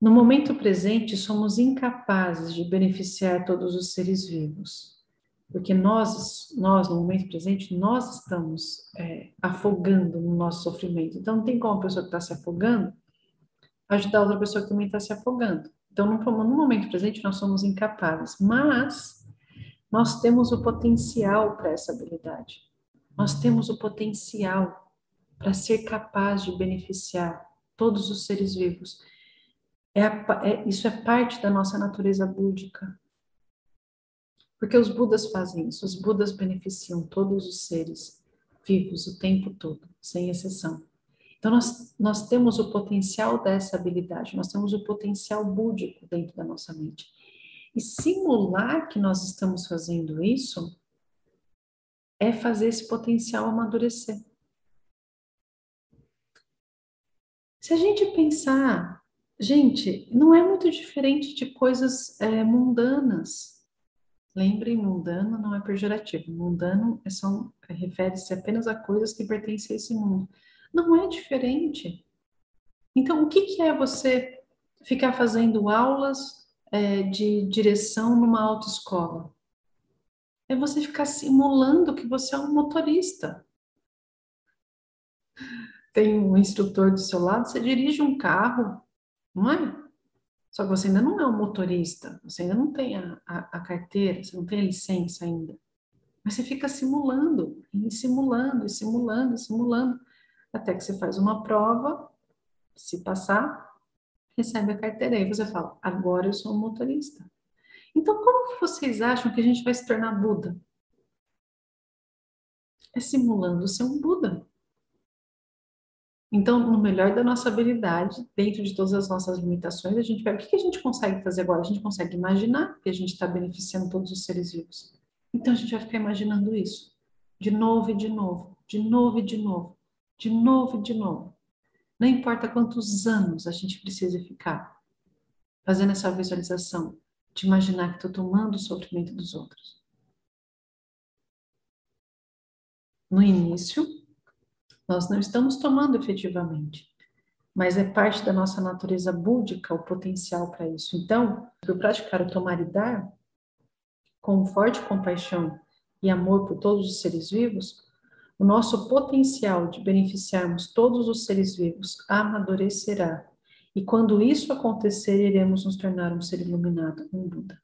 No momento presente, somos incapazes de beneficiar todos os seres vivos, porque nós, nós no momento presente, nós estamos é, afogando no nosso sofrimento. Então, não tem como a pessoa que está se afogando ajudar outra pessoa que também está se afogando. Então, no, no momento presente, nós somos incapazes, mas nós temos o potencial para essa habilidade. Nós temos o potencial para ser capaz de beneficiar todos os seres vivos. É, é isso é parte da nossa natureza búdica. Porque os Budas fazem isso, os Budas beneficiam todos os seres vivos o tempo todo, sem exceção. Então, nós, nós temos o potencial dessa habilidade, nós temos o potencial búdico dentro da nossa mente. E simular que nós estamos fazendo isso é fazer esse potencial amadurecer. Se a gente pensar, gente, não é muito diferente de coisas é, mundanas. Lembrem, mundano não é pejorativo. Mundano é só refere-se apenas a coisas que pertencem a esse mundo. Não é diferente. Então, o que, que é você ficar fazendo aulas é, de direção numa autoescola? É você ficar simulando que você é um motorista. Tem um instrutor do seu lado, você dirige um carro, não é? Só que você ainda não é um motorista, você ainda não tem a, a, a carteira, você não tem a licença ainda. Mas você fica simulando, e simulando, e simulando, e simulando até que você faz uma prova, se passar, recebe a carteira e você fala: agora eu sou um motorista. Então, como que vocês acham que a gente vai se tornar Buda? É simulando ser um Buda. Então, no melhor da nossa habilidade, dentro de todas as nossas limitações, a gente vai. O que a gente consegue fazer agora? A gente consegue imaginar que a gente está beneficiando todos os seres vivos. Então, a gente vai ficar imaginando isso. De novo e de novo, de novo e de novo de novo e de novo. Não importa quantos anos a gente precisa ficar fazendo essa visualização de imaginar que estou tomando o sofrimento dos outros. No início, nós não estamos tomando efetivamente, mas é parte da nossa natureza búdica o potencial para isso. Então, por praticar o tomar e dar, com forte compaixão e amor por todos os seres vivos, o nosso potencial de beneficiarmos todos os seres vivos amadurecerá. E quando isso acontecer, iremos nos tornar um ser iluminado, um Buda.